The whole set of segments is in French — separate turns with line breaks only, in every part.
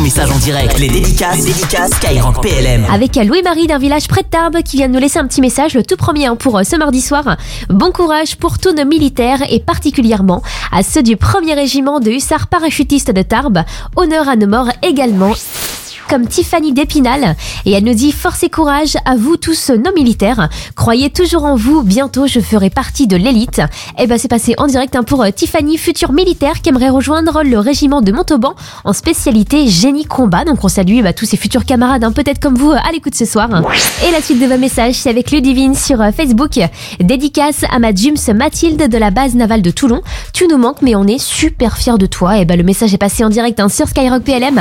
message en direct. Les dédicaces, les PLM.
Avec Louis-Marie d'un village près de Tarbes qui vient de nous laisser un petit message, le tout premier hein, pour euh, ce mardi soir. Bon courage pour tous nos militaires et particulièrement à ceux du premier régiment de hussards parachutistes de Tarbes. Honneur à nos morts également comme Tiffany d'Épinal et elle nous dit force et courage à vous tous nos militaires. Croyez toujours en vous, bientôt je ferai partie de l'élite. Et ben c'est passé en direct hein, pour euh, Tiffany, future militaire qui aimerait rejoindre le régiment de Montauban en spécialité génie combat. Donc on salue bah, tous ses futurs camarades, hein, peut-être comme vous euh, à l'écoute ce soir. Et la suite de vos messages, c'est avec Ludivine sur euh, Facebook. Dédicace à ma Mathilde de la base navale de Toulon. Tu nous manques mais on est super fiers de toi. Et ben le message est passé en direct hein, sur Skyrock PLM.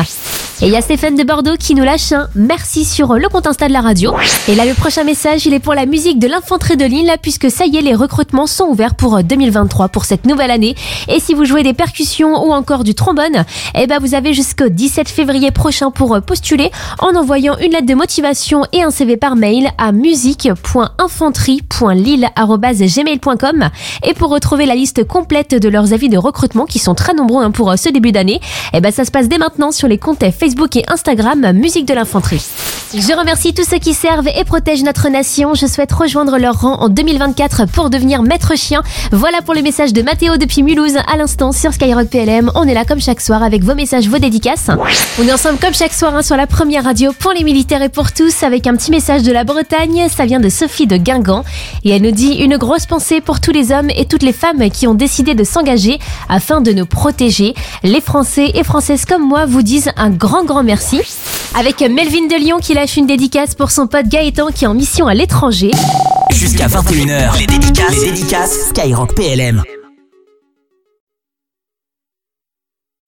Et il y a Stéphane de Bordeaux qui nous lâche un merci sur le compte Insta de la radio. Et là, le prochain message, il est pour la musique de l'infanterie de Lille, puisque ça y est, les recrutements sont ouverts pour 2023, pour cette nouvelle année. Et si vous jouez des percussions ou encore du trombone, eh ben, vous avez jusqu'au 17 février prochain pour postuler en envoyant une lettre de motivation et un CV par mail à musique.infanterie.lille.gmail.com. Et pour retrouver la liste complète de leurs avis de recrutement, qui sont très nombreux hein, pour ce début d'année, eh ben, ça se passe dès maintenant sur les comptes Facebook Facebook et Instagram Musique de l'Infanterie. Je remercie tous ceux qui servent et protègent notre nation. Je souhaite rejoindre leur rang en 2024 pour devenir maître chien. Voilà pour le message de Mathéo depuis Mulhouse à l'instant sur Skyrock PLM. On est là comme chaque soir avec vos messages, vos dédicaces. On est ensemble comme chaque soir hein, sur la première radio pour les militaires et pour tous avec un petit message de la Bretagne. Ça vient de Sophie de Guingamp et elle nous dit une grosse pensée pour tous les hommes et toutes les femmes qui ont décidé de s'engager afin de nous protéger. Les Français et Françaises comme moi vous disent un grand grand merci. Avec Melvin de Lyon qui lâche une dédicace pour son pote Gaëtan qui est en mission à l'étranger.
Jusqu'à 21h, les dédicaces, les dédicaces Skyrock PLM.